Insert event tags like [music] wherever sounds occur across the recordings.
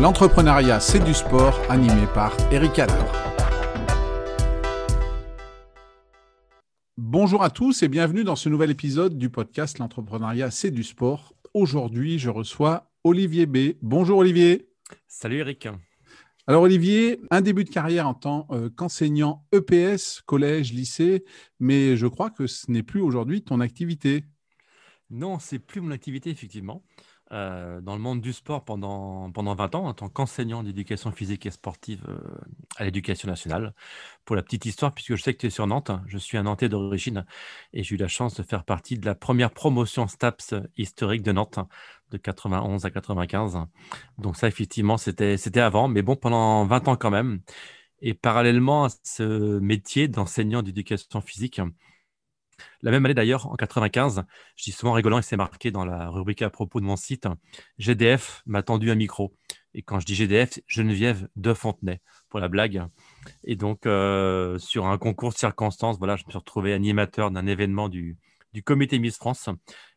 L'entrepreneuriat, c'est du sport, animé par Eric Adler. Bonjour à tous et bienvenue dans ce nouvel épisode du podcast L'entrepreneuriat, c'est du sport. Aujourd'hui, je reçois Olivier B. Bonjour Olivier. Salut Eric. Alors Olivier, un début de carrière en tant euh, qu'enseignant EPS, collège, lycée, mais je crois que ce n'est plus aujourd'hui ton activité. Non, c'est plus mon activité effectivement. Euh, dans le monde du sport pendant, pendant 20 ans en tant qu'enseignant d'éducation physique et sportive euh, à l'éducation nationale. Pour la petite histoire, puisque je sais que tu es sur Nantes, je suis un Nantais d'origine et j'ai eu la chance de faire partie de la première promotion STAPS historique de Nantes de 91 à 95. Donc ça, effectivement, c'était avant, mais bon, pendant 20 ans quand même. Et parallèlement à ce métier d'enseignant d'éducation physique, la même année d'ailleurs, en 95, je dis souvent rigolant et c'est marqué dans la rubrique à propos de mon site, GDF m'a tendu un micro. Et quand je dis GDF, Geneviève de Fontenay, pour la blague. Et donc, euh, sur un concours de circonstances, voilà, je me suis retrouvé animateur d'un événement du, comité Miss France.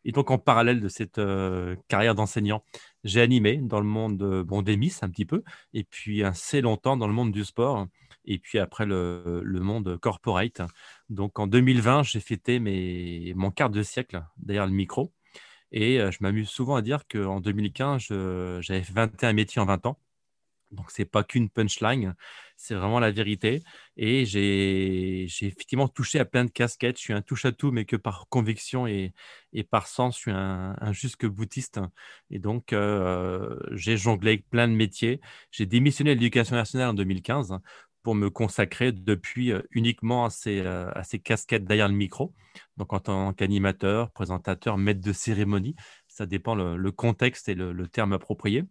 Et donc, en parallèle de cette euh, carrière d'enseignant, j'ai animé dans le monde bon, des Miss un petit peu, et puis assez longtemps dans le monde du sport et puis après le, monde corporate. Donc en 2020, j'ai fêté mes, mon quart de siècle derrière le micro. Et euh, je m'amuse souvent à dire qu'en 2015, j'avais 21 métiers en 20 ans. Donc, ce n'est pas qu'une punchline, c'est vraiment la vérité. Et j'ai effectivement touché à plein de casquettes. Je suis un touche-à-tout, mais que par conviction et, et par sens, je suis un, un jusque boutiste. Et donc, euh, j'ai jonglé avec plein de métiers. J'ai démissionné de l'éducation nationale en 2015 pour me consacrer depuis euh, uniquement à ces, euh, à ces casquettes derrière le micro. Donc, en tant qu'animateur, présentateur, maître de cérémonie, ça dépend le, contexte et le, terme approprié.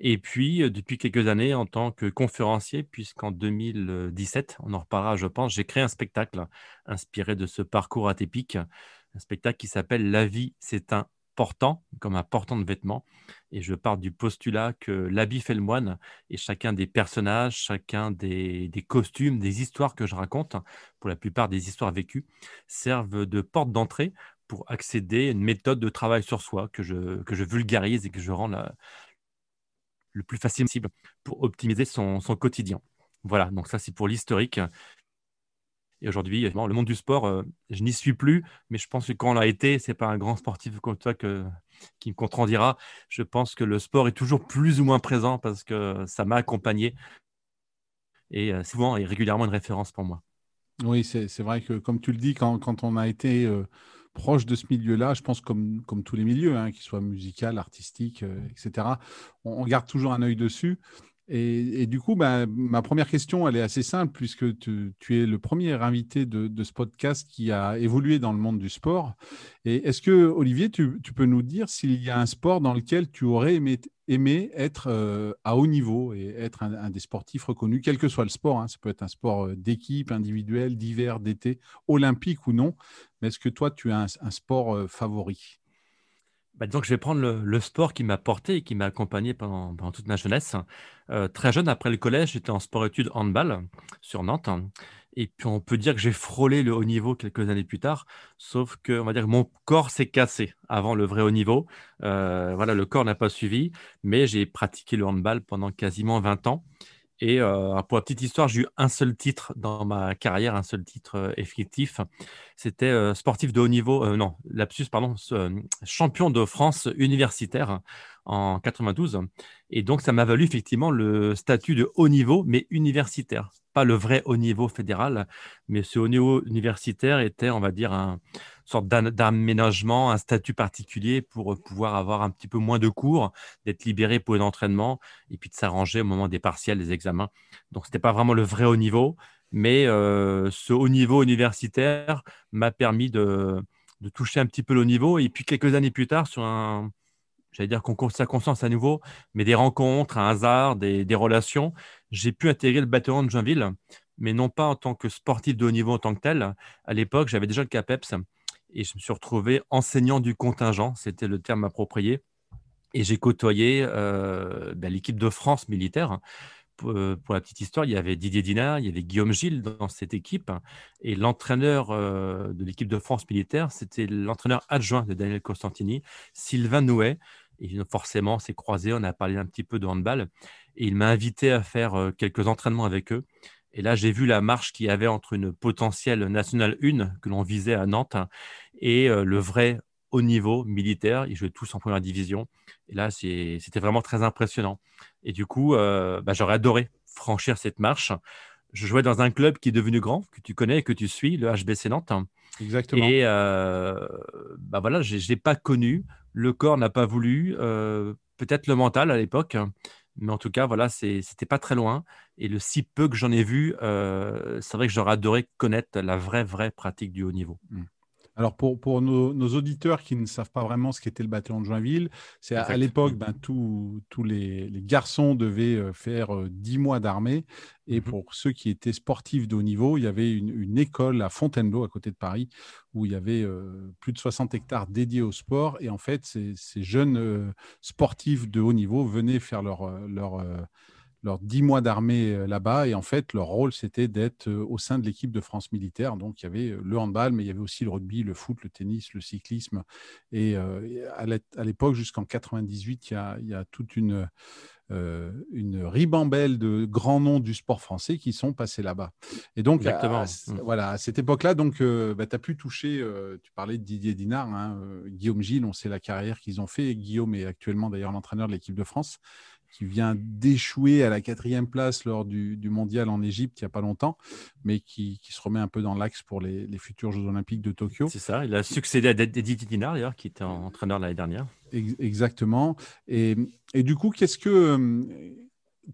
Et puis, euh, depuis quelques années, en tant que conférencier, puisqu'en 2017, on en reparlera, je pense, j'ai créé un spectacle inspiré de ce parcours atypique, un spectacle qui s'appelle La vie, c'est un portant, comme un portant de vêtements. Et je pars du postulat que l'habit fait le moine et chacun des personnages, chacun des, costumes, des histoires que je raconte, pour la plupart des histoires vécues, servent de porte d'entrée pour accéder à une méthode de travail sur soi que je, que je vulgarise et que je rends le plus facile possible pour optimiser son, son quotidien. Voilà, donc ça c'est pour l'historique. Aujourd'hui, le monde du sport, euh, je n'y suis plus, mais je pense que quand on l'a été, c'est pas un grand sportif comme toi que, qui me contredira. Je pense que le sport est toujours plus ou moins présent parce que ça m'a accompagné et euh, souvent et régulièrement une référence pour moi. Oui, c'est vrai que comme tu le dis, quand, on a été euh, proche de ce milieu-là, je pense comme, comme tous les milieux, hein, qu'ils soient musical, artistique, etc., on, on, garde toujours un œil dessus. Et, du coup, ma première question, elle est assez simple, puisque tu, es le premier invité de, ce podcast qui a évolué dans le monde du sport. Et est-ce que, Olivier, tu, peux nous dire s'il y a un sport dans lequel tu aurais aimé, être euh, à haut niveau et être un, des sportifs reconnus, quel que soit le sport hein. Ça peut être un sport euh, d'équipe, individuel, d'hiver, d'été, olympique ou non. Mais est-ce que toi, tu as un, sport euh, favori? Bah, disons que je vais prendre le, sport qui m'a porté et qui m'a accompagné pendant, toute ma jeunesse. Euh, très jeune, après le collège, j'étais en sport-études handball sur Nantes. Et puis, on peut dire que j'ai frôlé le haut niveau quelques années plus tard, sauf que, on va dire, mon corps s'est cassé avant le vrai haut niveau. Euh, voilà, le corps n'a pas suivi, mais j'ai pratiqué le handball pendant quasiment 20 ans. Et euh, pour la petite histoire, j'ai eu un seul titre dans ma carrière, un seul titre euh, effectif. C'était euh, sportif de haut niveau, non, lapsus, pardon, champion de France universitaire en 92. Et donc, ça m'a valu effectivement le statut de haut niveau, mais universitaire. Pas le vrai haut niveau fédéral, mais ce haut niveau universitaire était, on va dire, un, sorte d'aménagement, un statut particulier pour pouvoir avoir un petit peu moins de cours, d'être libéré pour l'entraînement et puis de s'arranger au moment des partiels, des examens. Donc, ce n'était pas vraiment le vrai haut niveau, mais euh, ce haut niveau universitaire m'a permis de, toucher un petit peu le haut niveau. Et puis, quelques années plus tard, sur un, j'allais dire concours de circonstances à nouveau, mais des rencontres, un hasard, des, relations, j'ai pu intégrer le bataillon de Joinville, mais non pas en tant que sportif de haut niveau en tant que tel. À l'époque, j'avais déjà le CAPEPS et je me suis retrouvé enseignant du contingent, c'était le terme approprié. Et j'ai côtoyé euh, ben, l'équipe de France militaire. Euh, pour, la petite histoire, il y avait Didier Dinard, il y avait Guillaume Gilles dans cette équipe. Et l'entraîneur euh, de l'équipe de France militaire, c'était l'entraîneur adjoint de Daniel Costantini, Sylvain Nouet. Et forcément, c'est croisé, on a parlé un petit peu de handball. et il m'a invité à faire quelques entraînements avec eux. Et là, j'ai vu la marche qu'il y avait entre une potentielle nationale 1 que l'on visait à Nantes et le vrai haut niveau militaire. Ils jouaient tous en première division. Et là, c'était vraiment très impressionnant. Et du coup, bah, j'aurais adoré franchir cette marche. Je jouais dans un club qui est devenu grand, que tu connais et que tu suis, le HBC Nantes. Exactement. Et euh, bah voilà, je n'ai pas connu. Le corps n'a pas voulu. Euh, peut-être le mental à l'époque. Mais en tout cas, voilà, c'était pas très loin. Et le si peu que j'en ai vu, euh, c'est vrai que j'aurais adoré connaître la vraie, vraie pratique du haut niveau. Alors, pour, pour nos, auditeurs qui ne savent pas vraiment ce qu'était le bataillon de Joinville, c'est à, l'époque, ben, tous les, les, garçons devaient euh, faire 10 euh, mois d'armée. Et mmh pour ceux qui étaient sportifs de haut niveau, il y avait une, école à Fontainebleau, à côté de Paris, où il y avait euh, plus de 60 hectares dédiés au sport. Et en fait, ces, ces jeunes sportifs de haut niveau venaient faire leur, leur leurs dix mois d'armée euh, là-bas. Et en fait, leur rôle, c'était d'être euh, au sein de l'équipe de France militaire. Donc, il y avait euh, le handball, mais il y avait aussi le rugby, le foot, le tennis, le cyclisme. Et à l'époque, jusqu'en 98, il y, a, il y a toute une, une ribambelle de grands noms du sport français qui sont passés là-bas. Et donc, à, mmh. voilà, à cette époque-là, donc, bah, tu as pu toucher, tu parlais de Didier Dinard, hein, Guillaume Gilles, on sait la carrière qu'ils ont fait. Guillaume est actuellement d'ailleurs l'entraîneur de l'équipe de France qui vient d'échouer à la quatrième place lors du, mondial en Égypte il n'y a pas longtemps, mais qui, se remet un peu dans l'axe pour les, futurs Jeux Olympiques de Tokyo. C'est ça, il a succédé à Eddie Dinard, d'ailleurs, qui était entraîneur l'année dernière. Exactement. Et, du coup, qu'est-ce que. Euh,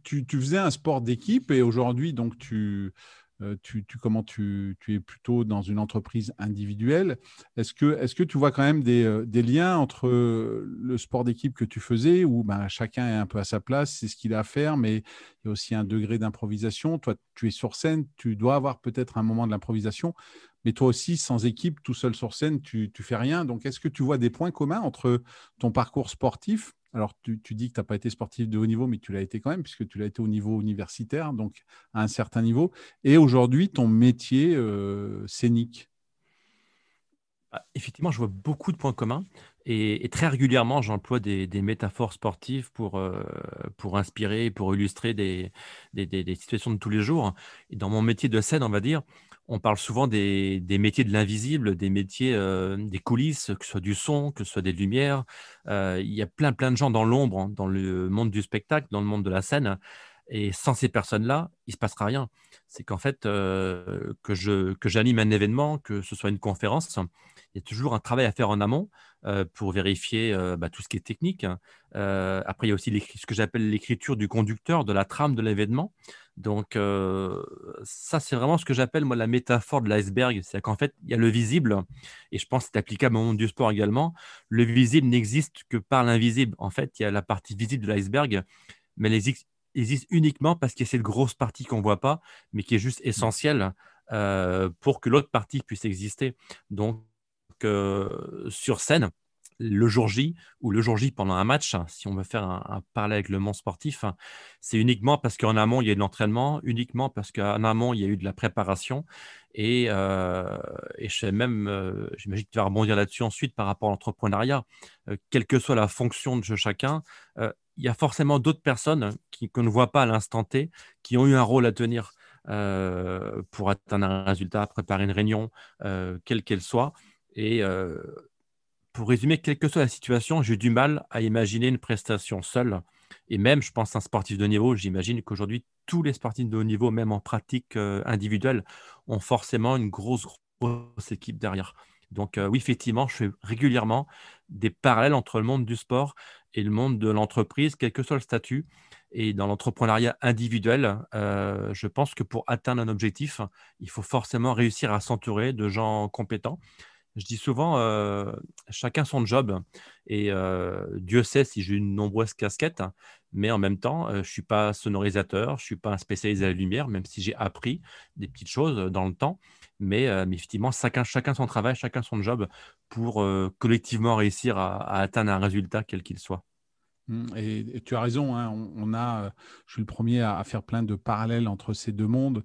tu, tu, faisais un sport d'équipe et aujourd'hui, donc, tu euh, tu, comment tu, es plutôt dans une entreprise individuelle. Est-ce que, est que tu vois quand même des, euh, liens entre le sport d'équipe que tu faisais, où ben, chacun est un peu à sa place, c'est ce qu'il a à faire, mais il y a aussi un degré d'improvisation. Toi, tu es sur scène, tu dois avoir peut-être un moment de l'improvisation, mais toi aussi, sans équipe, tout seul sur scène, tu ne fais rien. Donc, est-ce que tu vois des points communs entre ton parcours sportif alors, tu, dis que tu n'as pas été sportif de haut niveau, mais tu l'as été quand même, puisque tu l'as été au niveau universitaire, donc à un certain niveau. Et aujourd'hui, ton métier euh, scénique? Ah, Effectivement, je vois beaucoup de points communs. Et, très régulièrement, j'emploie des, métaphores sportives pour, euh, pour inspirer, pour illustrer des, des, situations de tous les jours. Et dans mon métier de scène, on va dire, on parle souvent des, métiers de l'invisible, des métiers euh, des coulisses, que ce soit du son, que ce soit des lumières. Euh, il y a plein, plein de gens dans l'ombre, hein, dans le monde du spectacle, dans le monde de la scène. Et sans ces personnes-là, il ne se passera rien. C'est qu'en fait, euh, que, je, que j'anime un événement, que ce soit une conférence, il y a toujours un travail à faire en amont pour vérifier bah, tout ce qui est technique. Hein. après, il y a aussi ce que j'appelle l'écriture du conducteur, de la trame de l'événement. Donc, ça, c'est vraiment ce que j'appelle moi la métaphore de l'iceberg. C'est-à-dire qu'en fait, il y a le visible, et je pense que c'est applicable au monde du sport également. Le visible n'existe que par l'invisible. En fait, il y a la partie visible de l'iceberg, mais elle existe, uniquement parce qu'il y a cette grosse partie qu'on ne voit pas, mais qui est juste essentielle pour que l'autre partie puisse exister. Donc, sur scène, le jour J ou le jour J pendant un match, si on veut faire un, parallèle avec le monde sportif, c'est uniquement parce qu'en amont, il y a de l'entraînement, uniquement parce qu'en amont, il y a eu de la préparation. Et, euh, je sais même, euh, j'imagine que tu vas rebondir là-dessus ensuite par rapport à l'entrepreneuriat, euh, quelle que soit la fonction de chacun, il y a forcément d'autres personnes qui, qu'on ne voit pas à l'instant T qui ont eu un rôle à tenir pour atteindre un résultat, préparer une réunion, quelle qu'elle soit. Et pour résumer, quelle que soit la situation, j'ai du mal à imaginer une prestation seule. Et même, je pense, un sportif de niveau, j'imagine qu'aujourd'hui, tous les sportifs de haut niveau, même en pratique individuelle, ont forcément une grosse, grosse équipe derrière. Donc oui, effectivement, je fais régulièrement des parallèles entre le monde du sport et le monde de l'entreprise, quel que soit le statut. Et dans l'entrepreneuriat individuel, je pense que pour atteindre un objectif, il faut forcément réussir à s'entourer de gens compétents je dis souvent, euh, chacun son job. Et euh, Dieu sait si j'ai une nombreuse casquette, mais en même temps, je ne suis pas sonorisateur, je ne suis pas un spécialiste de la lumière, même si j'ai appris des petites choses dans le temps. Mais, effectivement, chacun, son travail, chacun son job pour collectivement réussir à atteindre un résultat quel qu'il soit. Mmh, et, tu as raison, hein, on, a, je suis le premier à, faire plein de parallèles entre ces deux mondes.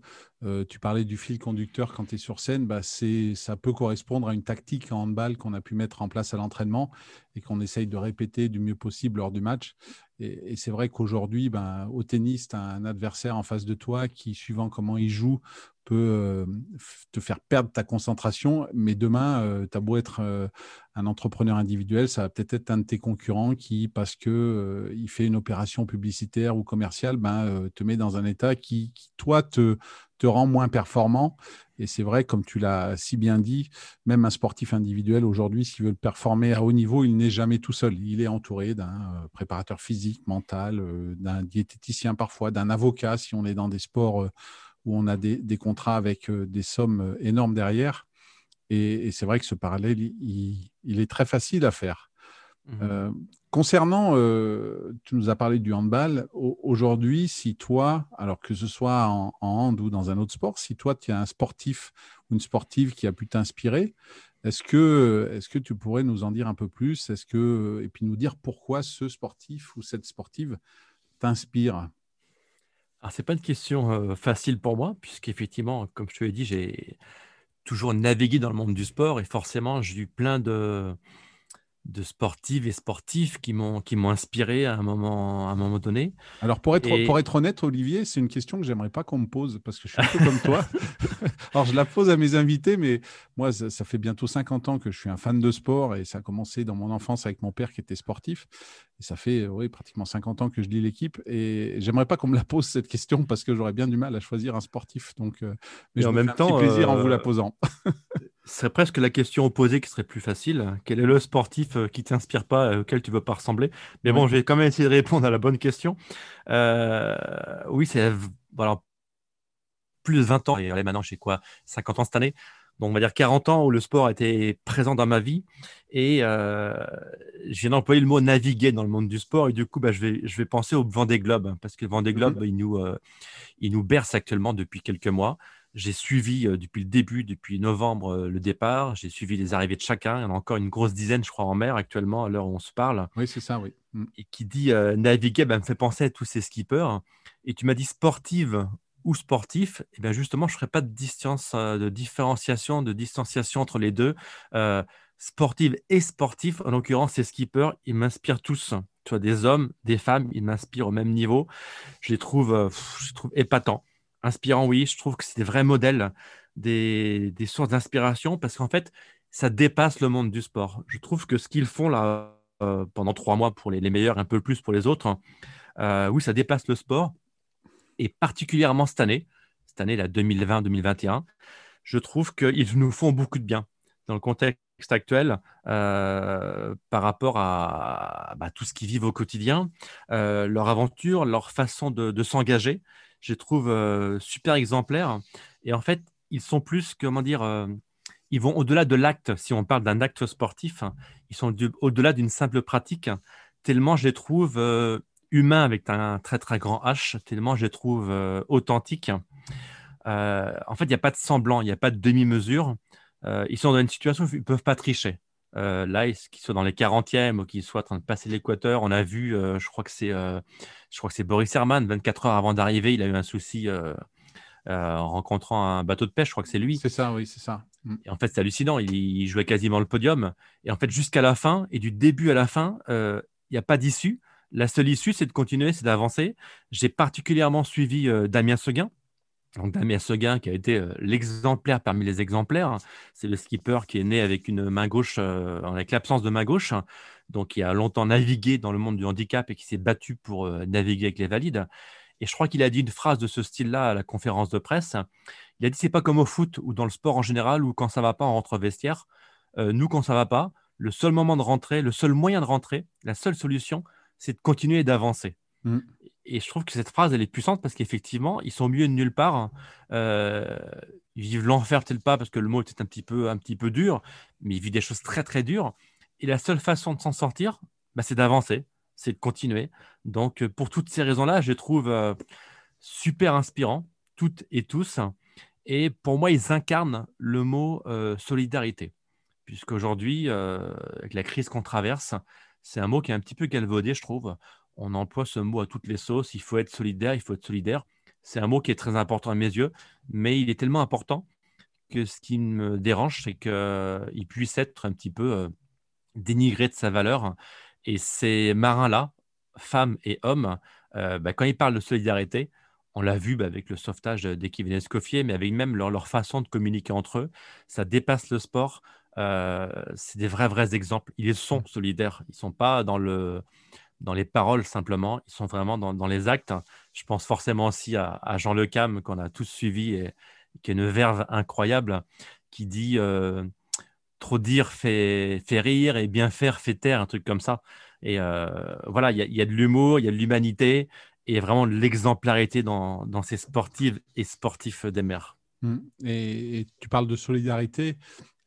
Tu parlais du fil conducteur quand tu es sur scène, bah ça peut correspondre à une tactique en handball qu'on a pu mettre en place à l'entraînement et qu'on essaye de répéter du mieux possible lors du match. Et, c'est vrai qu'aujourd'hui, ben, au tennis, tu as un adversaire en face de toi qui, suivant comment il joue, peut euh, te faire perdre ta concentration. Mais demain, euh, tu as beau être euh, un entrepreneur individuel, ça va peut-être être un de tes concurrents qui, parce qu'il il fait une opération publicitaire ou commerciale, ben, te met dans un état qui, qui toi, te, te rend moins performant. Et c'est vrai, comme tu l'as si bien dit, même un sportif individuel aujourd'hui, s'il veut performer à haut niveau, il n'est jamais tout seul. Il est entouré d'un euh, préparateur physique, mental, euh, d'un diététicien parfois, d'un avocat si on est dans des sports euh, où on a des, contrats avec des sommes énormes derrière. Et, c'est vrai que ce parallèle, il, est très facile à faire. Mmh. Concernant, euh, tu nous as parlé du handball. Aujourd'hui, si toi, alors que ce soit en, hand ou dans un autre sport, si toi, tu es un sportif ou une sportive qui a pu t'inspirer, est-ce que, est que tu pourrais nous en dire un peu plus? Est-ce que, Et puis nous dire pourquoi ce sportif ou cette sportive t'inspire? Alors, ce n'est pas une question euh, facile pour moi, puisqu'effectivement, comme je te l'ai dit, j'ai toujours navigué dans le monde du sport et forcément, j'ai eu plein de de sportives et sportifs qui m'ont qui m'ont inspiré à un moment à un moment donné. Alors pour être pour être honnête Olivier, c'est une question que j'aimerais pas qu'on me pose parce que je suis un peu comme toi. [laughs] [laughs] Alors je la pose à mes invités mais moi ça, fait bientôt 50 ans que je suis un fan de sport et ça a commencé dans mon enfance avec mon père qui était sportif et ça fait oui pratiquement 50 ans que je lis l'équipe et j'aimerais pas qu'on me la pose cette question parce que j'aurais bien du mal à choisir un sportif donc euh, mais je en même temps plaisir en vous la euh, posant. [laughs] Ce serait presque la question opposée qui serait plus facile. Quel est le sportif euh, qui t'inspire pas, euh, auquel tu veux pas ressembler? Mais bon, je vais quand même essayer de répondre à la bonne question. Euh, oui, c'est plus de 20 ans. Et maintenant, j'ai quoi? 50 ans cette année. Donc, on va dire 40 ans où le sport était présent dans ma vie. Et je viens d'employer le mot naviguer dans le monde du sport. Et du coup, bah, je, vais, je vais penser au Vendée Globe. Parce que le Vendée Globe, il, nous, il nous berce actuellement depuis quelques mois. J'ai suivi euh, depuis le début, depuis novembre, euh, le départ. J'ai suivi les arrivées de chacun. Il y en a encore une grosse dizaine, je crois, en mer actuellement, à l'heure où on se parle. Oui, c'est ça, oui. Mm. Et qui dit euh, naviguer bah, me fait penser à tous ces skippers. Et tu m'as dit sportive ou sportif. Et bien justement, je ne ferai pas de, distance, de différenciation, de distanciation entre les deux. sportive et sportif, en l'occurrence, ces skippers, ils m'inspirent tous. Tu vois, des hommes, des femmes, ils m'inspirent au même niveau. Je les trouve, je les trouve épatants inspirant, oui. Je trouve que c'est des vrais modèles, des, sources d'inspiration parce qu'en fait, ça dépasse le monde du sport. Je trouve que ce qu'ils font là euh, pendant trois mois pour les, meilleurs, un peu plus pour les autres, euh, oui, ça dépasse le sport. Et particulièrement cette année, cette année, la 2020-2021, je trouve qu'ils nous font beaucoup de bien dans le contexte actuel euh, par rapport à bah, tout ce qu'ils vivent au quotidien, leur aventure, leur façon de s'engager je les trouve euh, super exemplaires. Et en fait, ils sont plus, comment dire, euh, ils vont au-delà de l'acte. Si on parle d'un acte sportif, ils sont au-delà d'une simple pratique. Tellement je les trouve euh, humains avec un très très grand H, tellement je les trouve authentiques. en fait, il n'y a pas de semblant, il n'y a pas de demi-mesure. ils sont dans une situation où ils ne peuvent pas tricher. Euh, là, qu'ils soient dans les 40e ou qu'ils soient en train de passer l'équateur, on a vu, je crois que c'est je crois que c'est Boris Herman, 24 heures avant d'arriver, il a eu un souci euh, euh, en rencontrant un bateau de pêche, je crois que c'est lui. C'est ça, oui, c'est ça. Mm. Et en fait, c'est hallucinant, il, jouait quasiment le podium. Et en fait, jusqu'à la fin, et du début à la fin, euh, il n'y a pas d'issue. La seule issue, c'est de continuer, c'est d'avancer. J'ai particulièrement suivi Damien Seguin. Donc Damien Seguin, qui a été l'exemplaire parmi les exemplaires, c'est le skipper qui est né avec une main gauche, avec l'absence de main gauche donc qui a longtemps navigué dans le monde du handicap et qui s'est battu pour euh, naviguer avec les valides. Et je crois qu'il a dit une phrase de ce style-là à la conférence de presse. Il a dit c'est pas comme au foot ou dans le sport en général où quand ça va pas on rentre vestiaire. Euh, nous quand ça va pas, le seul moment de rentrer, le seul moyen de rentrer, la seule solution, c'est de continuer d'avancer. Mm. Et je trouve que cette phrase elle est puissante parce qu'effectivement ils sont mieux de nulle part. Euh, ils vivent l'enfer tel pas parce que le mot était un petit peu un petit peu dur, mais ils vivent des choses très très dures. Et la seule façon de s'en sortir, bah, c'est d'avancer, c'est de continuer. Donc, euh, pour toutes ces raisons-là, je les trouve euh, super inspirants, toutes et tous. Et pour moi, ils incarnent le mot euh, solidarité. Puisqu'aujourd'hui, avec la crise qu'on traverse, c'est un mot qui est un petit peu galvaudé, je trouve. On emploie ce mot à toutes les sauces. Il faut être solidaire, il faut être solidaire. C'est un mot qui est très important à mes yeux, mais il est tellement important que ce qui me dérange, c'est qu'il puisse être un petit peu dénigré de sa valeur. Et ces marins-là, femmes et hommes, bah, quand ils parlent de solidarité, on l'a vu bah, avec le sauvetage des Kevin Escoffier, mais avec même leur, façon de communiquer entre eux, ça dépasse le sport. c'est des vrais, vrais exemples. Ils sont solidaires. Ils ne sont pas dans, le, dans les paroles simplement. Ils sont vraiment dans, les actes. Je pense forcément aussi à, Jean Le Cam, qu'on a tous suivi et qui a une verve incroyable, qui dit trop dire fait, rire et bien faire fait taire, un truc comme ça. Et voilà, il y, a de l'humour, il y a de l'humanité et vraiment l'exemplarité dans, dans, ces sportives et sportifs des mers. Mmh. Et, tu parles de solidarité.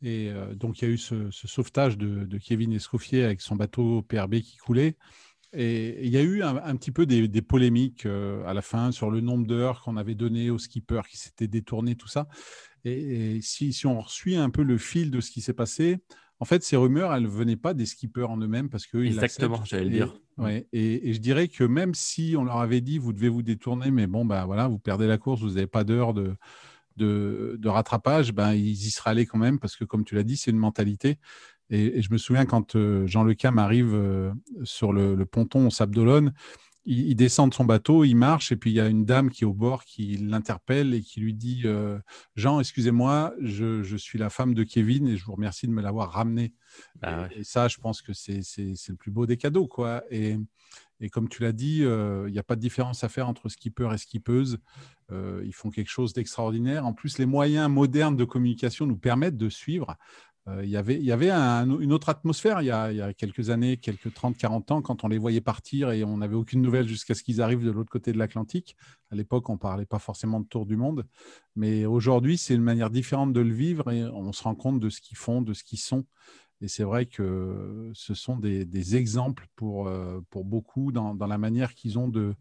Et euh, donc, il y a eu ce, sauvetage de, de, Kevin Escoffier avec son bateau PRB qui coulait. Et il y a eu un, petit peu des, polémiques euh, à la fin sur le nombre d'heures qu'on avait donné aux skippers qui s'étaient détournés, tout ça. Et, si, si, on suit un peu le fil de ce qui s'est passé, en fait, ces rumeurs, elles ne venaient pas des skippers en eux-mêmes parce que Exactement, j'allais le dire. Ouais, et, je dirais que même si on leur avait dit, vous devez vous détourner, mais bon, bah voilà, vous perdez la course, vous n'avez pas d'heure de, de, rattrapage, ben, ils y seraient allés quand même parce que, comme tu l'as dit, c'est une mentalité. Et, je me souviens quand euh, Jean Le Cam arrive euh, sur le, le ponton au Sable d'Olonne, il, descend de son bateau, il marche, et puis il y a une dame qui est au bord qui l'interpelle et qui lui dit euh, Jean, excusez-moi, je, suis la femme de Kevin et je vous remercie de me l'avoir ramené. Bah et, ça, je pense que c'est le plus beau des cadeaux. quoi. Et, comme tu l'as dit, euh, il n'y a pas de différence à faire entre skipper et skippeuse. Euh, ils font quelque chose d'extraordinaire. En plus, les moyens modernes de communication nous permettent de suivre. Euh, il y avait, une autre atmosphère il y, a, quelques années, quelques 30-40 ans, quand on les voyait partir et on n'avait aucune nouvelle jusqu'à ce qu'ils arrivent de l'autre côté de l'Atlantique. À l'époque, on ne parlait pas forcément de tour du monde. Mais aujourd'hui, c'est une manière différente de le vivre et on se rend compte de ce qu'ils font, de ce qu'ils sont. Et c'est vrai que ce sont des, exemples pour, euh, beaucoup dans, la manière qu'ils ont de,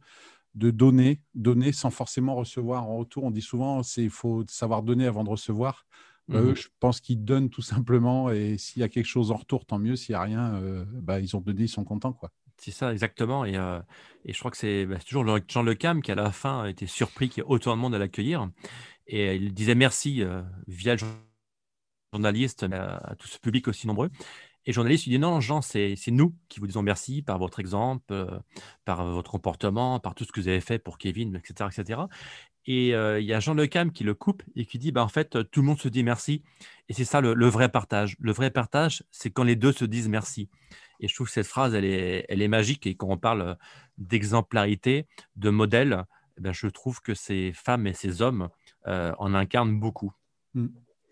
de donner, donner sans forcément recevoir en retour. On dit souvent, il faut savoir donner avant de recevoir. Bah, eux, mmh je pense qu'ils donnent tout simplement. Et s'il y a quelque chose en retour, tant mieux. S'il n'y a rien, euh, bah, ils ont donné, ils sont contents. quoi. C'est ça, exactement. Et, euh, et, je crois que c'est bah, toujours Jean Le Cam qui, à la fin, a été surpris qu'il y ait autant de monde à l'accueillir. Et il disait merci euh, via le journaliste à, tout ce public aussi nombreux. Et le journaliste lui dit non, Jean, c'est nous qui vous disons merci par votre exemple, par votre comportement, par tout ce que vous avez fait pour Kevin, etc. etc. Et il y a Jean Le Cam qui le coupe et qui dit bah, en fait, tout le monde se dit merci. Et c'est ça le, vrai partage. Le vrai partage, c'est quand les deux se disent merci. Et je trouve que cette phrase, elle est, elle est magique. Et quand on parle d'exemplarité, de modèle, eh ben, je trouve que ces femmes et ces hommes en incarnent beaucoup. Mmh.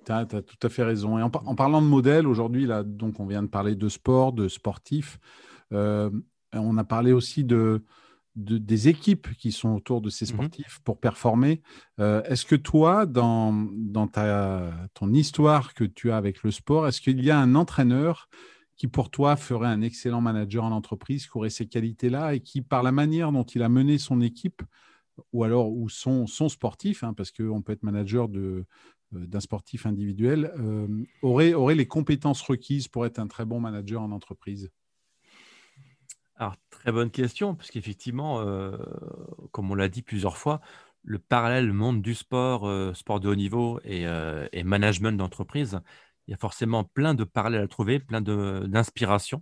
Tu as, tout à fait raison. Et en, parlant de modèle, aujourd'hui, là, donc on vient de parler de sport, de sportifs. on a parlé aussi de, des équipes qui sont autour de ces mmh sportifs pour performer. Euh, est-ce que toi, dans, dans ta, ton histoire que tu as avec le sport, est-ce qu'il y a un entraîneur qui, pour toi, ferait un excellent manager en entreprise, qui aurait ces qualités-là et qui, par la manière dont il a mené son équipe, ou alors ou son, son sportif, hein, parce qu'on peut être manager de, euh, d'un sportif individuel, euh, aurait, aurait les compétences requises pour être un très bon manager en entreprise? Très bonne question, parce qu'effectivement, euh, comme on l'a dit plusieurs fois, le parallèle monde du sport, euh, sport de haut niveau euh, et, management d'entreprise, il y a forcément plein de parallèles à trouver, plein d'inspiration,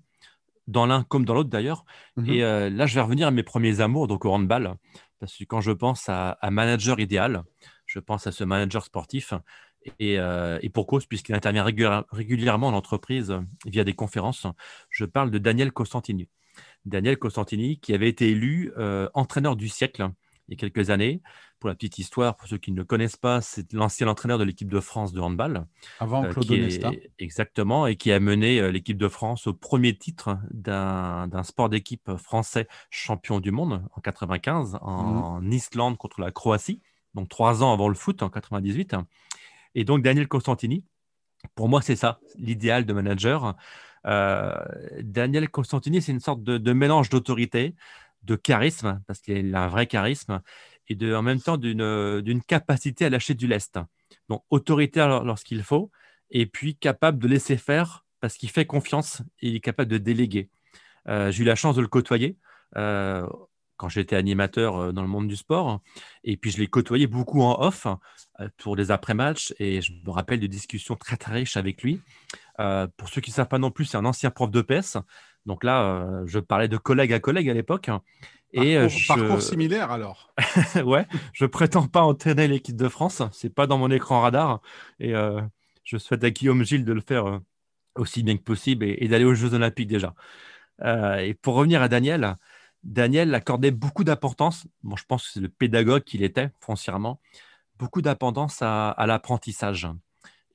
dans l'un comme dans l'autre d'ailleurs. Mmh et là, je vais revenir à mes premiers amours, donc au handball, parce que quand je pense à, manager idéal, je pense à ce manager sportif. Et, pour cause, puisqu'il intervient régulièrement en entreprise via des conférences, je parle de Daniel Costantini. Daniel Costantini, qui avait été élu euh, entraîneur du siècle il y a quelques années. Pour la petite histoire, pour ceux qui ne le connaissent pas, c'est l'ancien entraîneur de l'équipe de France de handball. Avant euh, Claude. Exactement, et qui a mené euh, l'équipe de France au premier titre d'un sport d'équipe français champion du monde en 95, en, mhm. Islande contre la Croatie, donc trois ans avant le foot en 98. Et donc Daniel Costantini, pour moi, c'est ça, l'idéal de manager. Euh, Daniel Constantini, c'est une sorte de, mélange d'autorité, de charisme, parce qu'il a un vrai charisme, et en même temps d'une capacité à lâcher du lest. Donc, autoritaire lorsqu'il faut, et puis capable de laisser faire parce qu'il fait confiance et il est capable de déléguer. Euh, j'ai eu la chance de le côtoyer. Euh, quand j'étais animateur dans le monde du sport. Et puis, je l'ai côtoyé beaucoup en off pour des après-matchs. Et je me rappelle de discussions très, très riches avec lui. Euh, pour ceux qui ne savent pas non plus, c'est un ancien prof de PS. Donc là, je parlais de collègue à collègue à l'époque. Et parcours, similaire alors. [laughs] ouais, je prétends pas entraîner l'équipe de France, c'est pas dans mon écran radar. Et je souhaite à Guillaume Gilles de le faire aussi bien que possible et, d'aller aux Jeux Olympiques déjà. et pour revenir à Daniel, Daniel accordait beaucoup d'importance, bon, je pense que c'est le pédagogue qu'il était foncièrement, beaucoup d'importance à, l'apprentissage.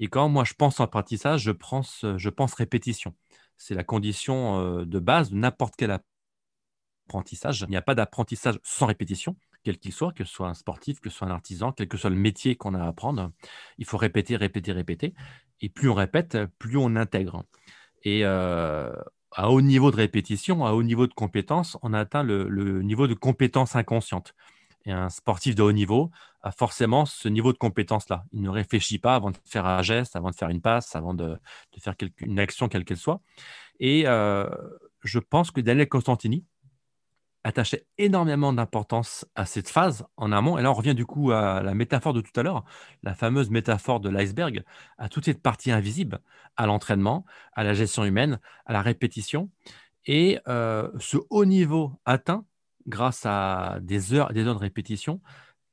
Et quand moi je pense apprentissage, je pense, pense répétition. C'est la condition euh, de base de n'importe quel apprentissage. Il n'y a pas d'apprentissage sans répétition, quel qu'il soit, que ce soit un sportif, que ce soit un artisan, quel que soit le métier qu'on a à apprendre. Il faut répéter, répéter, répéter. Et plus on répète, plus on intègre. Et euh, à haut niveau de répétition, à haut niveau de compétence, on atteint le, niveau de compétence inconsciente. Et un sportif de haut niveau forcément ce niveau de compétence-là. Il ne réfléchit pas avant de faire un geste, avant de faire une passe, avant de, faire une action quelle qu'elle soit. Et euh, je pense que Daniel Constantini, attachait énormément d'importance à cette phase en amont. Et là, on revient du coup à la métaphore de tout à l'heure, la fameuse métaphore de l'iceberg, à toute cette partie invisible, à l'entraînement, à la gestion humaine, à la répétition. Et euh, ce haut niveau atteint grâce à des heures des heures de répétition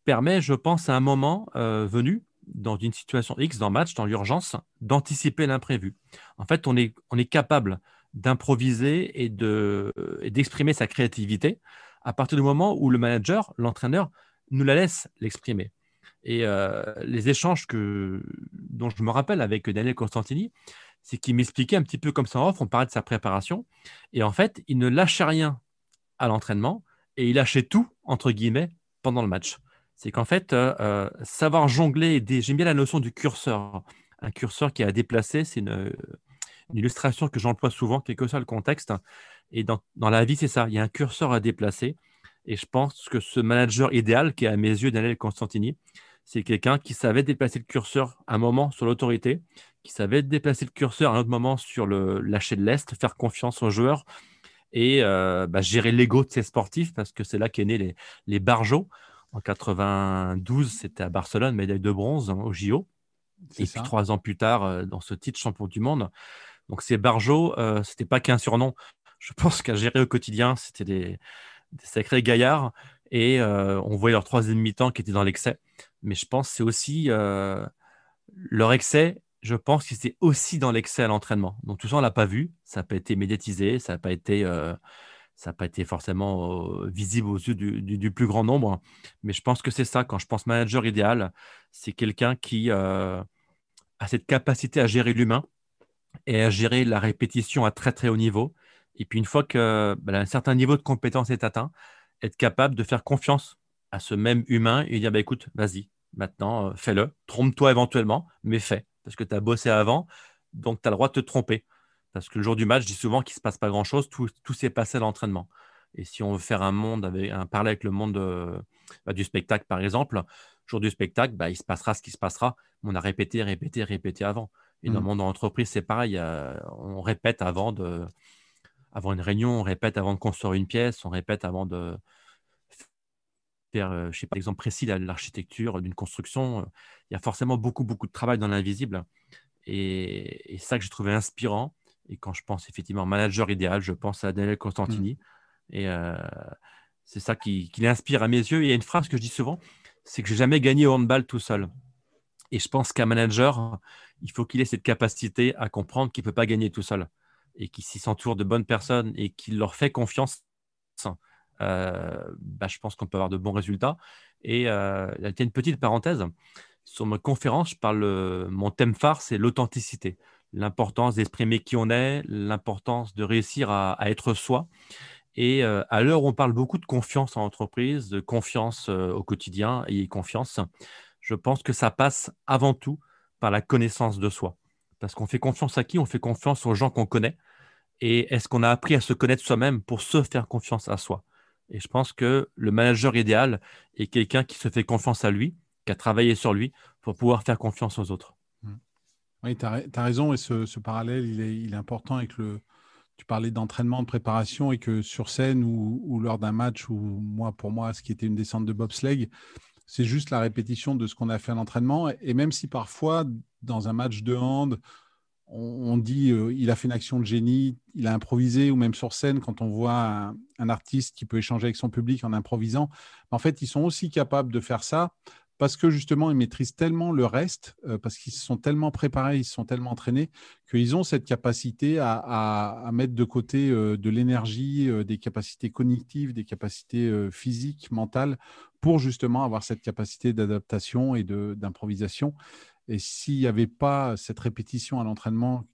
permet, je pense, à un moment euh, venu, dans une situation X, dans le match, dans l'urgence, d'anticiper l'imprévu. En fait, on est, on est capable d'improviser et d'exprimer sa créativité à partir du moment où le manager, l'entraîneur, nous la laisse l'exprimer. Et euh, les échanges que, dont je me rappelle avec Daniel Constantini, c'est qu'il m'expliquait un petit peu comme ça en off, on parlait de sa préparation, et en fait, il ne lâchait rien à l'entraînement, et il lâchait tout, entre guillemets, pendant le match. C'est qu'en fait, euh, euh, savoir jongler, j'aime bien la notion du curseur. Un curseur qui a déplacé, c'est une, une illustration que j'emploie souvent, quel que soit le contexte. Et dans, la vie, c'est ça. Il y a un curseur à déplacer. Et je pense que ce manager idéal, qui est à mes yeux Daniel Constantini, c'est quelqu'un qui savait déplacer le curseur à un moment sur l'autorité, qui savait déplacer le curseur à un autre moment sur le lâcher de l'Est, faire confiance aux joueurs et euh, bah, gérer l'ego de ses sportifs, parce que c'est là qu'est né les, les. En 92, c'était à Barcelone, médaille de bronze hein, au JO. Et puis trois ans plus tard, euh, dans ce titre champion du monde. Donc ces Barjots, euh, c'était pas qu'un surnom. Je pense qu'à gérer au quotidien, c'était des, sacrés gaillards. Et euh, on voyait leur troisième mi-temps qui était dans l'excès. Mais je pense que c'est aussi euh, leur excès. Je pense que c'est aussi dans l'excès à l'entraînement. Donc tout ça, on l'a pas vu. Ça n'a pas été médiatisé. Ça n'a pas été, ça pas été forcément visible aux yeux du, plus grand nombre. Mais je pense que c'est ça. Quand je pense manager idéal, c'est quelqu'un qui a cette capacité à gérer l'humain et à gérer la répétition à très très haut niveau. Et puis une fois que bah, un certain niveau de compétence est atteint, être capable de faire confiance à ce même humain et dire bah, écoute, vas-y, maintenant, fais-le. Trompe-toi éventuellement, mais fais. Parce que tu as bossé avant, donc tu as le droit de te tromper. Parce que le jour du match, je dis souvent qu'il ne se passe pas grand-chose, tout, s'est passé à l'entraînement. Et si on veut faire un monde avec un parler avec le monde euh, bah, du spectacle, par exemple, jour du spectacle, bah, il se passera ce qui se passera. on a répété, répété, répété avant. Et dans le mmh. monde d'entreprise, c'est pareil. on répète avant de, avant une réunion, on répète avant de construire une pièce, on répète avant de faire, euh, je sais pas, exemple précis, l'architecture d'une construction. Il y a forcément beaucoup, beaucoup de travail dans l'invisible. Et, et ça que j'ai trouvé inspirant. Et quand je pense effectivement manager idéal, je pense à Daniel Constantini. Mmh. Et euh, c'est ça qui, qui l'inspire à mes yeux. Et il y a une phrase que je dis souvent, c'est que j'ai jamais gagné au handball tout seul. Et je pense qu'un manager, il faut qu'il ait cette capacité à comprendre qu'il ne peut pas gagner tout seul et qu'il s'y s'entoure de bonnes personnes et qu'il leur fait confiance. Euh, bah, je pense qu'on peut avoir de bons résultats. Et euh, il y a une petite parenthèse. Sur ma conférence, je parle, mon thème phare, c'est l'authenticité. L'importance d'exprimer qui on est, l'importance de réussir à, être soi. Et euh, à l'heure où on parle beaucoup de confiance en entreprise, de confiance au quotidien et confiance, je pense que ça passe avant tout par la connaissance de soi. Parce qu'on fait confiance à qui? On fait confiance aux gens qu'on connaît. Et est-ce qu'on a appris à se connaître soi-même pour se faire confiance à soi? Et je pense que le manager idéal est quelqu'un qui se fait confiance à lui, qui a travaillé sur lui pour pouvoir faire confiance aux autres. Oui, tu as, raison. Et ce, parallèle, il est, important avec le. Tu parlais d'entraînement, de préparation, et que sur scène ou, ou lors d'un match, ou moi, pour moi, ce qui était une descente de bobsleigh, c'est juste la répétition de ce qu'on a fait à l'entraînement. Et même si parfois, dans un match de hand, on, dit euh, il a fait une action de génie, il a improvisé, ou même sur scène, quand on voit un, artiste qui peut échanger avec son public en improvisant, en fait, ils sont aussi capables de faire ça parce que justement, ils maîtrisent tellement le reste, euh, parce qu'ils se sont tellement préparés, ils se sont tellement entraînés, qu'ils ont cette capacité à, mettre de côté euh, de l'énergie, des capacités cognitives, des capacités physiques, mentales, pour justement avoir cette capacité d'adaptation et d'improvisation. Et s'il n'y avait pas cette répétition à l'entraînement,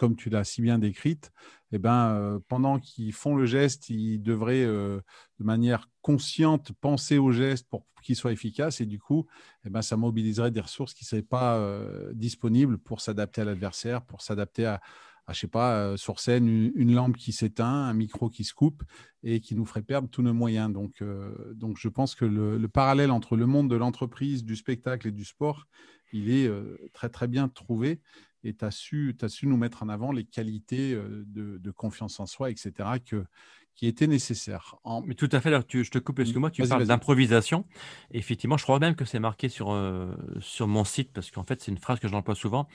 comme tu l'as si bien décrite, eh ben, euh, pendant qu'ils font le geste, ils devraient euh, de manière consciente penser au geste pour qu'il soit efficace. Et du coup, eh ben, ça mobiliserait des ressources qui ne seraient pas euh, disponibles pour s'adapter à l'adversaire, pour s'adapter à, je je sais pas, sur scène, une, lampe qui s'éteint, un micro qui se coupe et qui nous ferait perdre tous nos moyens. Donc, donc je pense que le parallèle entre le monde de l'entreprise, du spectacle et du sport il est très très bien trouvé et tu as su, as su nous mettre en avant les qualités de, confiance en soi, etc., que, qui étaient nécessaires. Mais tout à fait, je te coupe, parce que moi, tu parles d'improvisation. Effectivement, je crois même que c'est marqué sur, euh, sur mon site, parce qu'en fait, c'est une phrase que j'emploie souvent.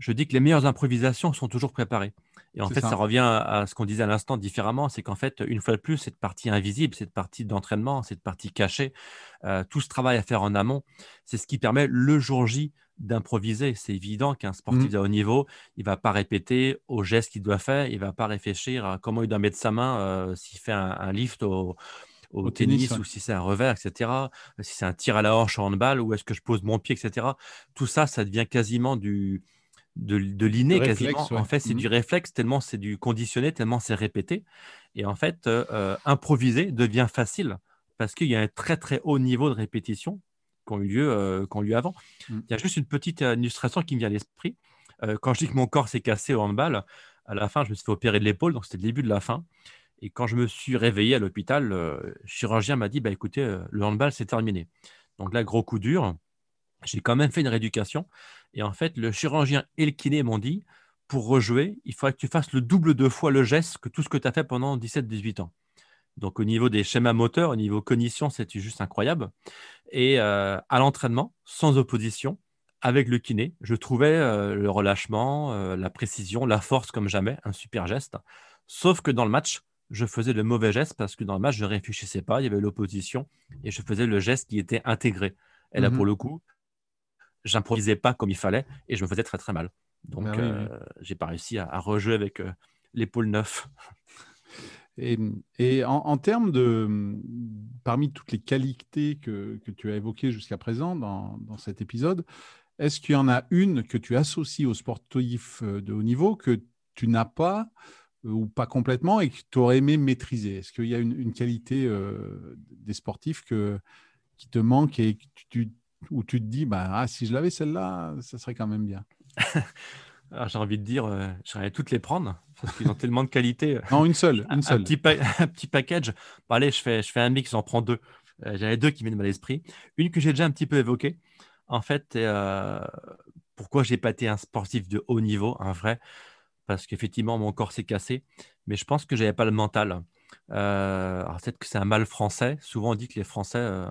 Je dis que les meilleures improvisations sont toujours préparées. Et en fait, ça. revient à ce qu'on disait à l'instant différemment, c'est qu'en fait, une fois de plus, cette partie invisible, cette partie d'entraînement, cette partie cachée, euh, tout ce travail à faire en amont, c'est ce qui permet le jour J d'improviser. C'est évident qu'un sportif mmh. de haut niveau, il va pas répéter au geste qu'il doit faire, il va pas réfléchir à comment il doit mettre sa main euh, s'il fait un, lift au, tennis, ou si c'est un revers, etc. Si c'est un tir à la hanche en handball, ou est-ce que je pose mon pied, etc. Tout ça, ça devient quasiment du, de, de l'inné quasiment. En fait, c'est mmh. du réflexe, tellement c'est du conditionné, tellement c'est répété. Et en fait, euh, euh, improviser devient facile parce qu'il y a un très très haut niveau de répétition qui ont eu lieu, euh, eu avant. Mmh. Il y a juste une petite illustration qui me vient à l'esprit. quand je dis que mon corps s'est cassé au handball, à la fin, je me suis fait opérer de l'épaule, donc c'était le début de la fin. Et quand je me suis réveillé à l'hôpital, le chirurgien m'a dit bah, écoutez, le handball, c'est terminé. Donc là, gros coup dur. J'ai quand même fait une rééducation. Et en fait, le chirurgien et le kiné m'ont dit, pour rejouer, il faudrait que tu fasses le double de fois le geste que tout ce que tu as fait pendant 17-18 ans. Donc au niveau des schémas moteurs, au niveau cognition, c'est juste incroyable. Et euh, à l'entraînement, sans opposition, avec le kiné, je trouvais euh, le relâchement, euh, la précision, la force comme jamais, un super geste. Sauf que dans le match, je faisais le mauvais geste parce que dans le match, je ne réfléchissais pas, il y avait l'opposition et je faisais le geste qui était intégré. Et là, mmh pour le coup, j'improvisais pas comme il fallait et je me faisais très très mal. Donc, bah euh, j'ai pas réussi à, rejouer avec l'épaule neuf. Et, en, termes de, parmi toutes les qualités que, que tu as évoquées jusqu'à présent dans, dans, cet épisode, est-ce qu'il y en a une que tu associes aux sportifs euh, de haut niveau que tu n'as pas ou pas complètement et que tu aurais aimé maîtriser? Est-ce qu'il y a une, une qualité des sportifs que, qui te manque et où tu te dis, bah, ah, si je l'avais celle-là, ça serait quand même bien? [laughs] J'ai envie de dire, euh, j'aimerais toutes les prendre parce qu'ils ont tellement de qualité. Non, une seule. Une seule. Un, petit, [laughs] un petit package. Bon, allez, je fais, je fais un mix, j'en prends deux. Euh, J'en ai deux qui viennent à l'esprit. Une que j'ai déjà un petit peu évoquée. En fait, euh, pourquoi j'ai pas été un sportif de haut niveau, un vrai? Parce qu'effectivement, mon corps s'est cassé. Mais je pense que j'avais pas le mental. Euh, alors, peut-être que c'est un mal français. Souvent, on dit que les Français euh,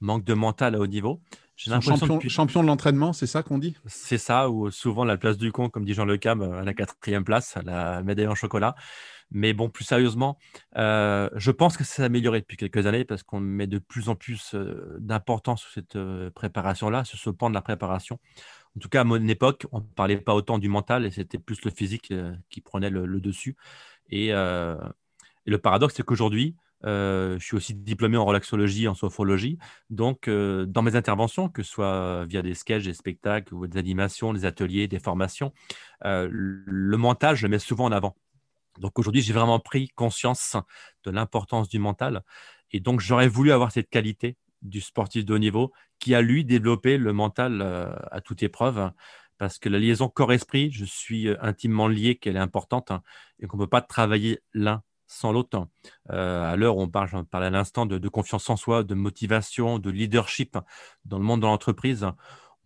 manquent de mental à haut niveau. Champion, champion de l'entraînement, c'est ça qu'on dit? C'est ça, ou souvent la place du con, comme dit Jean Le Cam, à la quatrième place, la médaille en chocolat. Mais bon, plus sérieusement, euh, je pense que ça s'est amélioré depuis quelques années parce qu'on met de plus en plus euh, d'importance sur cette euh, préparation-là, sur ce pan de la préparation. En tout cas, à mon époque, on ne parlait pas autant du mental et c'était plus le physique qui prenait le, dessus. Et, et, le paradoxe, c'est qu'aujourd'hui, euh, je suis aussi diplômé en relaxologie, en sophrologie. Donc, euh, dans mes interventions, que ce soit via des sketchs, des spectacles des animations, des ateliers, des formations, euh, le mental, je le mets souvent en avant. Donc, aujourd'hui, j'ai vraiment pris conscience de l'importance du mental. Et donc, j'aurais voulu avoir cette qualité du sportif de haut niveau qui a, lui, développé le mental à toute épreuve parce que la liaison corps-esprit, je suis intimement lié, qu'elle est importante et qu'on ne peut pas travailler l'un sans l'autre. Euh, à l'heure où on parle, j'en parlais à l'instant, de, confiance en soi, de motivation, de leadership dans le monde de l'entreprise, on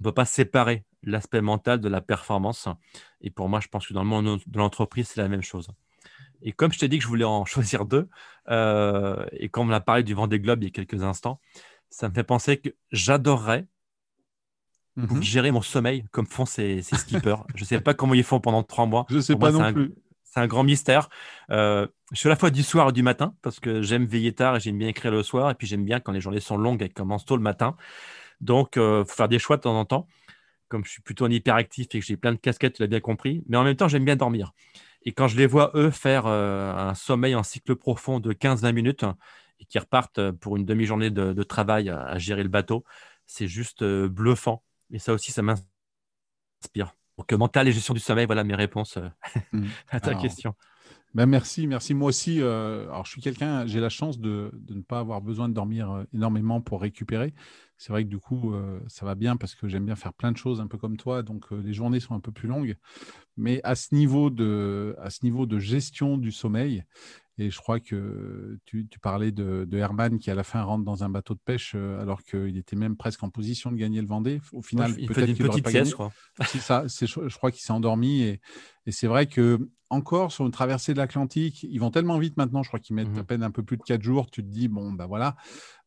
ne peut pas séparer l'aspect mental de la performance. Et pour moi, je pense que dans le monde de l'entreprise, c'est la même chose. Et comme je t'ai dit que je voulais en [laughs] choisir deux, euh, et comme on a parlé du Vendée Globe il y a quelques instants, ça me fait penser que j'adorerais mhm. gérer mon sommeil comme font ces, skippers. je ne sais pas comment ils font pendant trois mois. Je ne sais pas non plus. C'est un grand mystère. Euh, je suis à la fois du soir et du matin parce que j'aime veiller tard et j'aime bien écrire le soir. Et puis j'aime bien quand les journées sont longues et commencent tôt le matin. Donc, il euh, faut faire des choix de temps en temps. Comme je suis plutôt un hyperactif et que j'ai plein de casquettes, tu l'as bien compris. Mais en même temps, j'aime bien dormir. Et quand je les vois, eux, faire euh, un sommeil en cycle profond de 15-20 minutes et qui repartent pour une demi-journée de, travail à, gérer le bateau, c'est juste bluffant. Et ça aussi, ça m'inspire. Donc, mental et gestion du sommeil, voilà mes réponses euh, [laughs] mmh. à ta question. Ben merci, merci. Moi aussi, euh, alors je suis quelqu'un, j'ai la chance de, de, ne pas avoir besoin de dormir euh, énormément pour récupérer. C'est vrai que du coup, ça va bien parce que j'aime bien faire plein de choses, un peu comme toi. Donc, les journées sont un peu plus longues. Mais à ce niveau de, à ce niveau de gestion du sommeil, et je crois que tu, parlais de, Herman qui, à la fin, rentre dans un bateau de pêche euh, alors qu'il était même presque en position de gagner le Vendée. Au final, peut-être qu'il pas gagné. Je crois. C'est ça. Je, crois qu'il s'est endormi. Et, c'est vrai que encore sur une traversée de l'Atlantique, ils vont tellement vite maintenant. Je crois qu'ils mettent mmh à peine un peu plus de 4 jours. Tu te dis, bon, ben voilà,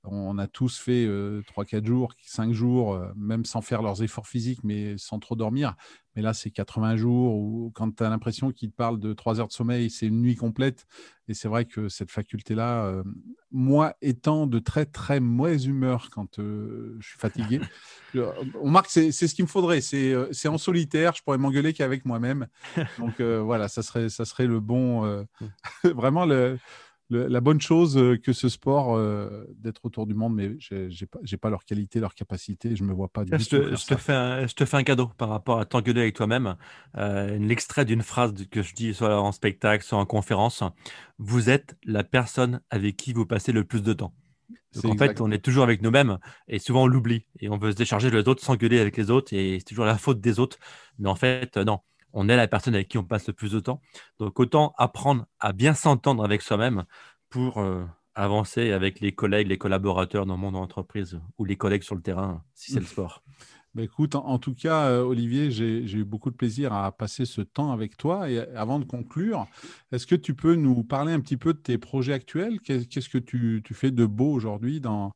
on a tous fait 3-4 euh, jours, 5 jours, euh, même sans faire leurs efforts physiques, mais sans trop dormir. Mais là, c'est 80 jours ou quand tu as l'impression qu'ils te parlent de 3 heures de sommeil, c'est une nuit complète. Et c'est vrai que cette faculté-là, euh, moi étant de très, très mauvaise humeur quand je suis fatigué, on marque, c'est ce qu'il me faudrait. C'est en solitaire, je pourrais m'engueuler qu'avec moi-même. Donc voilà, ça serait, ça serait le bon, mmh. [laughs] vraiment le la bonne chose euh, que ce sport euh, d'être autour du monde, mais je n'ai pas, pas, leur qualité, leur capacité. Je ne me vois pas du je tout. Te, je, te fais un, je te fais un cadeau par rapport à t'engueuler avec toi-même. Euh, L'extrait d'une phrase que je dis soit en spectacle, soit en conférence. Vous êtes la personne avec qui vous passez le plus de temps. en fait, on est toujours avec nous-mêmes et souvent on l'oublie et on veut se décharger les autres, s'engueuler avec les autres et c'est toujours la faute des autres. Mais en fait, non, on est la personne avec qui on passe le plus de temps. Donc autant apprendre à bien s'entendre avec soi-même pour euh, avancer avec les collègues, les collaborateurs dans mon entreprise ou les collègues sur le terrain, si c'est le sport. Bah, écoute, en, tout cas, euh, Olivier, j'ai eu beaucoup de plaisir à passer ce temps avec toi. Et avant de conclure, est-ce que tu peux nous parler un petit peu de tes projets actuels? Qu'est-ce que tu, fais de beau aujourd'hui dans,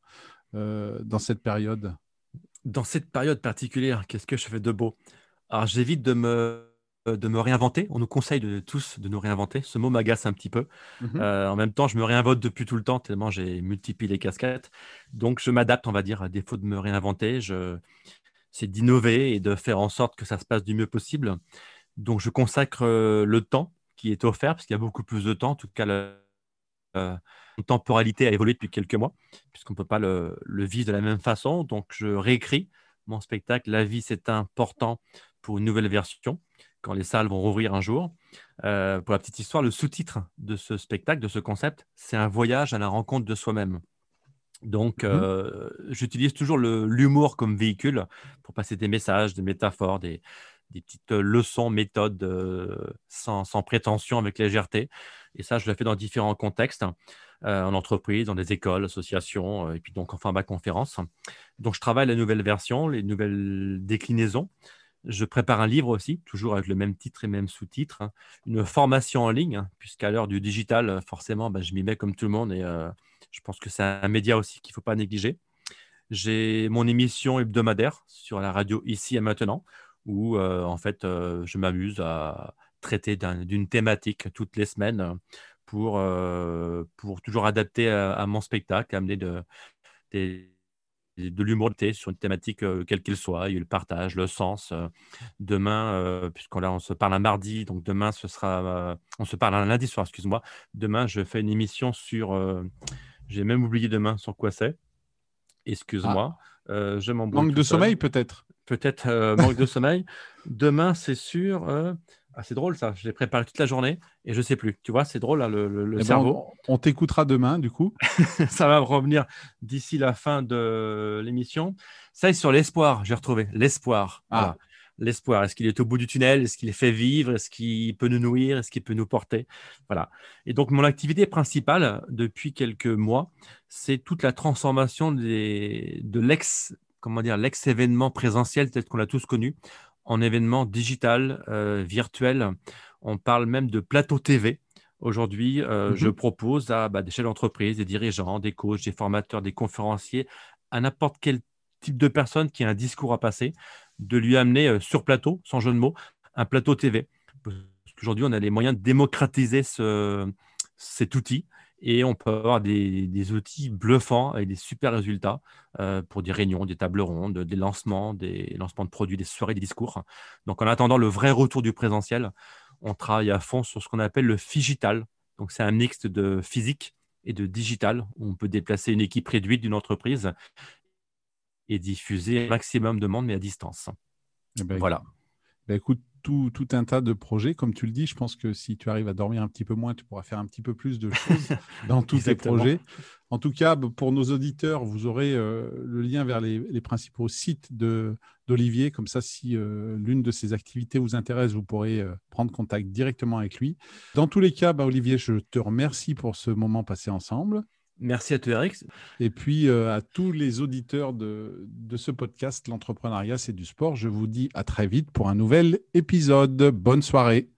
euh, dans cette période? Dans cette période particulière, qu'est-ce que je fais de beau? Alors, j'évite de me euh, de me réinventer. On nous conseille de, tous de nous réinventer. Ce mot m'agace un petit peu. Mmh euh, en même temps, je me réinvente depuis tout le temps, tellement j'ai multiplié les casquettes. Donc, je m'adapte, on va dire, à défaut de me réinventer. Je... C'est d'innover et de faire en sorte que ça se passe du mieux possible. Donc, je consacre euh, le temps qui est offert, parce qu'il y a beaucoup plus de temps. En tout cas, la temporalité a évolué depuis quelques mois, puisqu'on ne peut pas le, le vivre de la même façon. Donc, je réécris mon spectacle. La vie, c'est important pour une nouvelle version quand les salles vont rouvrir un jour. Euh, pour la petite histoire, le sous-titre de ce spectacle, de ce concept, c'est un voyage à la rencontre de soi-même. Donc, mmh euh, j'utilise toujours l'humour comme véhicule pour passer des messages, des métaphores, des, petites leçons, méthodes euh, sans, prétention, avec légèreté. Et ça, je le fais dans différents contextes, en entreprise, dans des écoles, associations, et puis donc enfin ma conférence. Donc, je travaille la nouvelle version, les nouvelles déclinaisons. Je prépare un livre aussi, toujours avec le même titre et même sous-titre, hein. une formation en ligne, hein, puisqu'à l'heure du digital, forcément, bah, je m'y mets comme tout le monde et euh, je pense que c'est un média aussi qu'il ne faut pas négliger. J'ai mon émission hebdomadaire sur la radio ici et maintenant, où euh, en fait, euh, je m'amuse à traiter d'une thématique toutes les semaines pour, pour toujours adapter à, mon spectacle, amener de, des de l'humour sur une thématique euh, quelle qu'elle soit, il y a le partage, le sens. Euh, demain, euh, puisqu'on on se parle un mardi, donc demain ce sera, on se parle un lundi soir, excuse-moi. Demain, je fais une émission sur, j'ai même oublié demain sur quoi c'est. Excuse-moi, ah. je m'en Manque de sommeil peut-être. Peut-être manque de sommeil. Demain, c'est sûr. Ah, c'est drôle ça, je l'ai préparé toute la journée et je sais plus. Tu vois, c'est drôle le, eh ben, cerveau. on, t'écoutera demain du coup. [laughs] ça va revenir d'ici la fin de l'émission. Ça est sur l'espoir, j'ai retrouvé l'espoir. Ah. L'espoir, est-ce qu'il est au bout du tunnel? Est-ce qu'il est fait vivre? Est-ce qu'il peut nous nourrir? Est-ce qu'il peut nous porter? Voilà. Et donc, mon activité principale depuis quelques mois, c'est toute la transformation des, de l'ex, comment dire, l'ex-événement présentiel tel qu'on l'a tous connu en événement digital, euh, virtuel. On parle même de plateau TV. Aujourd'hui, euh, mhm. je propose à bah, des chefs d'entreprise, des dirigeants, des coachs, des formateurs, des conférenciers, à n'importe quel type de personne qui a un discours à passer, de lui amener sur plateau, sans jeu de mots, un plateau TV. Parce qu'aujourd'hui, on a les moyens de démocratiser cet outil et on peut avoir des, outils bluffants avec des super résultats euh, pour des réunions, des tables rondes, des lancements, des lancements de produits, des soirées, des discours. Donc en attendant le vrai retour du présentiel, on travaille à fond sur ce qu'on appelle le digital. Donc c'est un mix de physique et de digital où on peut déplacer une équipe réduite d'une entreprise et diffuser un maximum de monde mais à distance. Eh ben, voilà. Ben, écoute, tout, un tas de projets. Comme tu le dis, je pense que si tu arrives à dormir un petit peu moins, tu pourras faire un petit peu plus de choses [laughs] dans tous tes projets. En tout cas, pour nos auditeurs, vous aurez euh, le lien vers les, principaux sites d'Olivier. Comme ça, si euh, l'une de ses activités vous intéresse, vous pourrez euh, prendre contact directement avec lui. Dans tous les cas, bah, Olivier, je te remercie pour ce moment passé ensemble. Merci à toi, Eric. Et puis euh, à tous les auditeurs de, de ce podcast, L'entrepreneuriat, c'est du sport. Je vous dis à très vite pour un nouvel épisode. Bonne soirée.